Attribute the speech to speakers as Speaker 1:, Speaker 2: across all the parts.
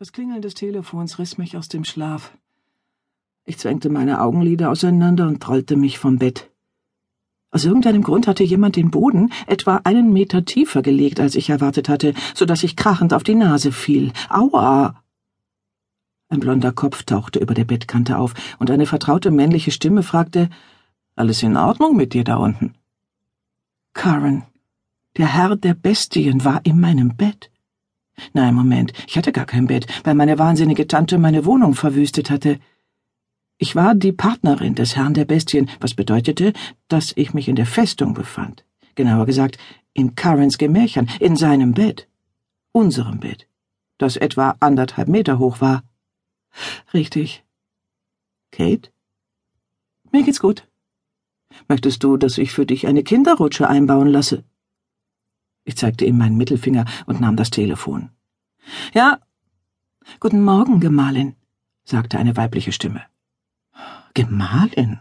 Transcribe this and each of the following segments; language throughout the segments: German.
Speaker 1: Das Klingeln des Telefons riss mich aus dem Schlaf. Ich zwängte meine Augenlider auseinander und trollte mich vom Bett. Aus irgendeinem Grund hatte jemand den Boden etwa einen Meter tiefer gelegt, als ich erwartet hatte, so dass ich krachend auf die Nase fiel. Aua! Ein blonder Kopf tauchte über der Bettkante auf, und eine vertraute männliche Stimme fragte Alles in Ordnung mit dir da unten? Karen, der Herr der Bestien war in meinem Bett. Nein, Moment, ich hatte gar kein Bett, weil meine wahnsinnige Tante meine Wohnung verwüstet hatte. Ich war die Partnerin des Herrn der Bestien, was bedeutete, dass ich mich in der Festung befand. Genauer gesagt, in Karens Gemächern, in seinem Bett. Unserem Bett, das etwa anderthalb Meter hoch war. Richtig. Kate? Mir geht's gut. Möchtest du, dass ich für dich eine Kinderrutsche einbauen lasse? Ich zeigte ihm meinen Mittelfinger und nahm das Telefon. Ja. Guten Morgen, Gemahlin, sagte eine weibliche Stimme. Gemahlin?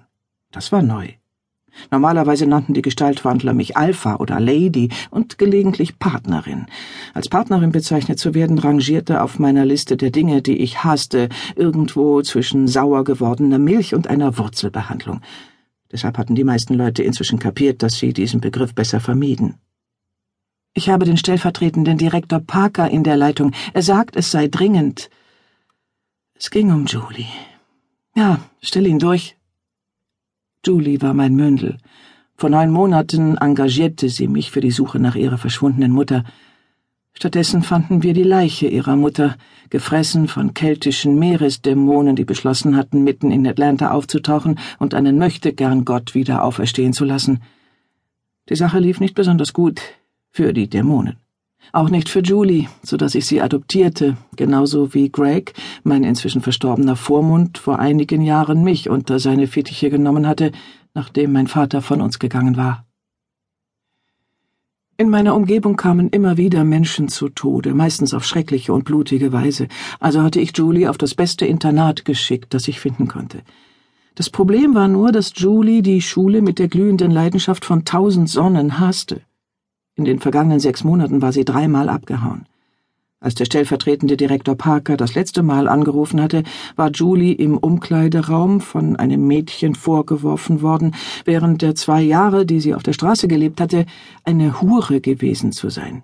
Speaker 1: Das war neu. Normalerweise nannten die Gestaltwandler mich Alpha oder Lady und gelegentlich Partnerin. Als Partnerin bezeichnet zu werden, rangierte auf meiner Liste der Dinge, die ich hasste, irgendwo zwischen sauer gewordener Milch und einer Wurzelbehandlung. Deshalb hatten die meisten Leute inzwischen kapiert, dass sie diesen Begriff besser vermieden. Ich habe den stellvertretenden Direktor Parker in der Leitung. Er sagt, es sei dringend. Es ging um Julie. Ja, stell ihn durch. Julie war mein Mündel. Vor neun Monaten engagierte sie mich für die Suche nach ihrer verschwundenen Mutter. Stattdessen fanden wir die Leiche ihrer Mutter, gefressen von keltischen Meeresdämonen, die beschlossen hatten, mitten in Atlanta aufzutauchen und einen Möchtegern Gott wieder auferstehen zu lassen. Die Sache lief nicht besonders gut für die Dämonen. Auch nicht für Julie, so dass ich sie adoptierte, genauso wie Greg, mein inzwischen verstorbener Vormund, vor einigen Jahren mich unter seine Fittiche genommen hatte, nachdem mein Vater von uns gegangen war. In meiner Umgebung kamen immer wieder Menschen zu Tode, meistens auf schreckliche und blutige Weise, also hatte ich Julie auf das beste Internat geschickt, das ich finden konnte. Das Problem war nur, dass Julie die Schule mit der glühenden Leidenschaft von tausend Sonnen hasste. In den vergangenen sechs Monaten war sie dreimal abgehauen. Als der stellvertretende Direktor Parker das letzte Mal angerufen hatte, war Julie im Umkleideraum von einem Mädchen vorgeworfen worden, während der zwei Jahre, die sie auf der Straße gelebt hatte, eine Hure gewesen zu sein.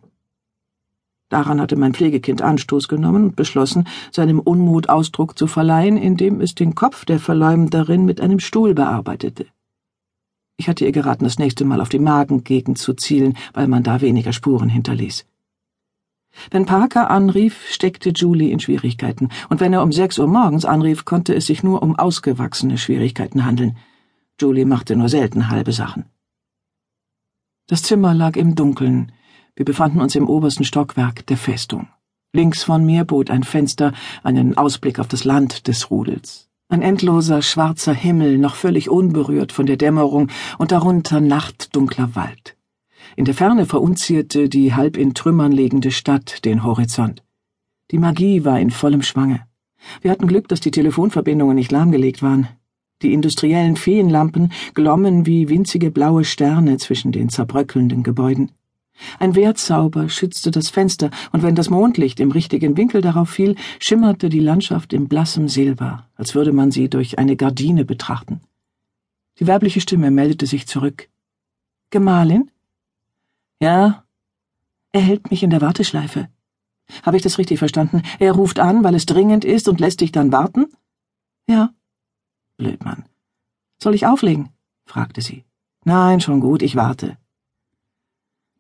Speaker 1: Daran hatte mein Pflegekind Anstoß genommen und beschlossen, seinem Unmut Ausdruck zu verleihen, indem es den Kopf der Verleumderin mit einem Stuhl bearbeitete. Ich hatte ihr geraten, das nächste Mal auf die Magengegend zu zielen, weil man da weniger Spuren hinterließ. Wenn Parker anrief, steckte Julie in Schwierigkeiten, und wenn er um sechs Uhr morgens anrief, konnte es sich nur um ausgewachsene Schwierigkeiten handeln. Julie machte nur selten halbe Sachen. Das Zimmer lag im Dunkeln. Wir befanden uns im obersten Stockwerk der Festung. Links von mir bot ein Fenster einen Ausblick auf das Land des Rudels. Ein endloser schwarzer Himmel, noch völlig unberührt von der Dämmerung, und darunter nachtdunkler Wald. In der Ferne verunzierte die halb in Trümmern liegende Stadt den Horizont. Die Magie war in vollem Schwange. Wir hatten Glück, dass die Telefonverbindungen nicht lahmgelegt waren. Die industriellen Feenlampen glommen wie winzige blaue Sterne zwischen den zerbröckelnden Gebäuden. Ein Wehrzauber schützte das Fenster, und wenn das Mondlicht im richtigen Winkel darauf fiel, schimmerte die Landschaft in blassem Silber, als würde man sie durch eine Gardine betrachten. Die weibliche Stimme meldete sich zurück. Gemahlin? Ja. Er hält mich in der Warteschleife. Habe ich das richtig verstanden? Er ruft an, weil es dringend ist und lässt dich dann warten? Ja. Blödmann. Soll ich auflegen? fragte sie. Nein, schon gut, ich warte.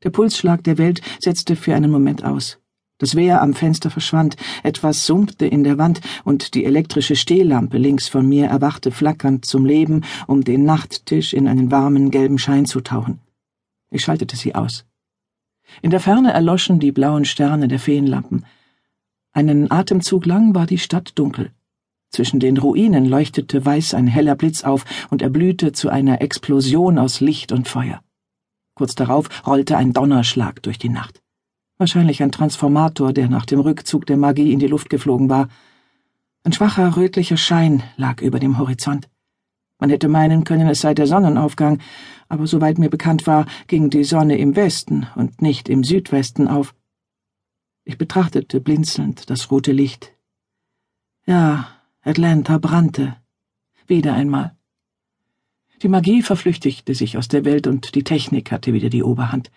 Speaker 1: Der Pulsschlag der Welt setzte für einen Moment aus. Das Wehr am Fenster verschwand, etwas summte in der Wand, und die elektrische Stehlampe links von mir erwachte flackernd zum Leben, um den Nachttisch in einen warmen gelben Schein zu tauchen. Ich schaltete sie aus. In der Ferne erloschen die blauen Sterne der Feenlampen. Einen Atemzug lang war die Stadt dunkel. Zwischen den Ruinen leuchtete weiß ein heller Blitz auf und erblühte zu einer Explosion aus Licht und Feuer. Kurz darauf rollte ein Donnerschlag durch die Nacht. Wahrscheinlich ein Transformator, der nach dem Rückzug der Magie in die Luft geflogen war. Ein schwacher rötlicher Schein lag über dem Horizont. Man hätte meinen können, es sei der Sonnenaufgang, aber soweit mir bekannt war, ging die Sonne im Westen und nicht im Südwesten auf. Ich betrachtete blinzelnd das rote Licht, Ja, Atlanta brannte. Wieder einmal. Die Magie verflüchtigte sich aus der Welt und die Technik hatte wieder die Oberhand.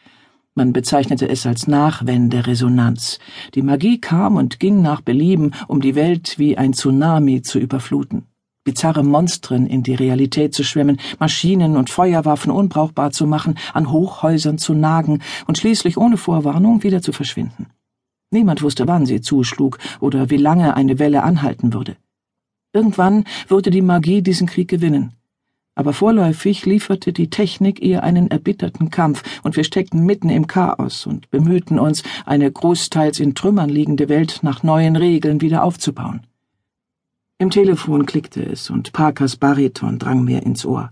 Speaker 1: Man bezeichnete es als Nachwenderesonanz. Die Magie kam und ging nach Belieben, um die Welt wie ein Tsunami zu überfluten. Bizarre Monstren in die Realität zu schwemmen, Maschinen und Feuerwaffen unbrauchbar zu machen, an Hochhäusern zu nagen und schließlich ohne Vorwarnung wieder zu verschwinden. Niemand wusste, wann sie zuschlug oder wie lange eine Welle anhalten würde. Irgendwann würde die Magie diesen Krieg gewinnen aber vorläufig lieferte die Technik ihr einen erbitterten Kampf, und wir steckten mitten im Chaos und bemühten uns, eine großteils in Trümmern liegende Welt nach neuen Regeln wieder aufzubauen. Im Telefon klickte es, und Parkers Bariton drang mir ins Ohr.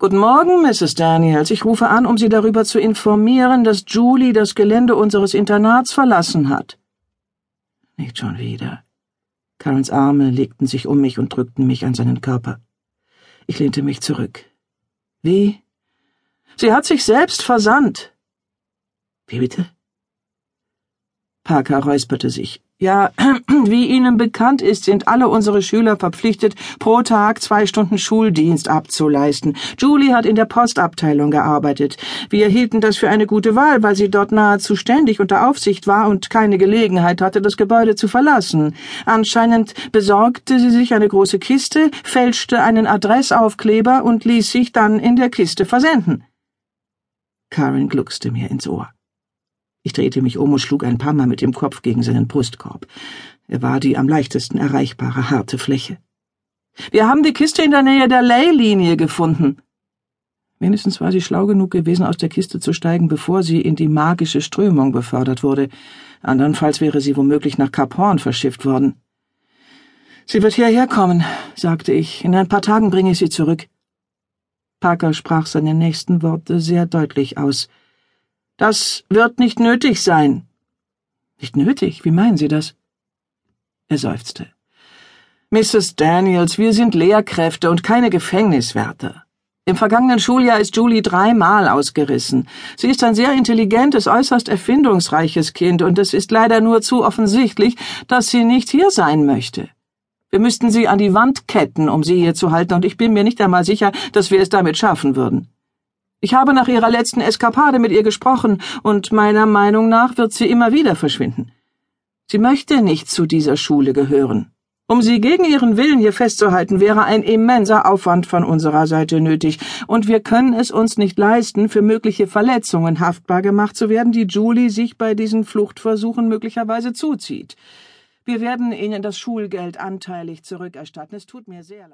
Speaker 1: Guten Morgen, Mrs. Daniels. Ich rufe an, um Sie darüber zu informieren, dass Julie das Gelände unseres Internats verlassen hat. Nicht schon wieder. Karens Arme legten sich um mich und drückten mich an seinen Körper. Ich lehnte mich zurück. Wie? Sie hat sich selbst versandt. Wie bitte? Parker räusperte sich. Ja, wie Ihnen bekannt ist, sind alle unsere Schüler verpflichtet, pro Tag zwei Stunden Schuldienst abzuleisten. Julie hat in der Postabteilung gearbeitet. Wir hielten das für eine gute Wahl, weil sie dort nahezu ständig unter Aufsicht war und keine Gelegenheit hatte, das Gebäude zu verlassen. Anscheinend besorgte sie sich eine große Kiste, fälschte einen Adressaufkleber und ließ sich dann in der Kiste versenden. Karen gluckste mir ins Ohr. Ich drehte mich um und schlug ein paar Mal mit dem Kopf gegen seinen Brustkorb. Er war die am leichtesten erreichbare harte Fläche. Wir haben die Kiste in der Nähe der Ley-Linie gefunden. Wenigstens war sie schlau genug gewesen, aus der Kiste zu steigen, bevor sie in die magische Strömung befördert wurde. Andernfalls wäre sie womöglich nach Kap Horn verschifft worden. Sie wird hierher kommen, sagte ich. In ein paar Tagen bringe ich sie zurück. Parker sprach seine nächsten Worte sehr deutlich aus. Das wird nicht nötig sein. Nicht nötig? Wie meinen Sie das? Er seufzte. Mrs. Daniels, wir sind Lehrkräfte und keine Gefängniswärter. Im vergangenen Schuljahr ist Julie dreimal ausgerissen. Sie ist ein sehr intelligentes, äußerst erfindungsreiches Kind, und es ist leider nur zu offensichtlich, dass sie nicht hier sein möchte. Wir müssten sie an die Wand ketten, um sie hier zu halten, und ich bin mir nicht einmal sicher, dass wir es damit schaffen würden. Ich habe nach ihrer letzten Eskapade mit ihr gesprochen, und meiner Meinung nach wird sie immer wieder verschwinden. Sie möchte nicht zu dieser Schule gehören. Um sie gegen ihren Willen hier festzuhalten, wäre ein immenser Aufwand von unserer Seite nötig, und wir können es uns nicht leisten, für mögliche Verletzungen haftbar gemacht zu werden, die Julie sich bei diesen Fluchtversuchen möglicherweise zuzieht. Wir werden Ihnen das Schulgeld anteilig zurückerstatten. Es tut mir sehr leid.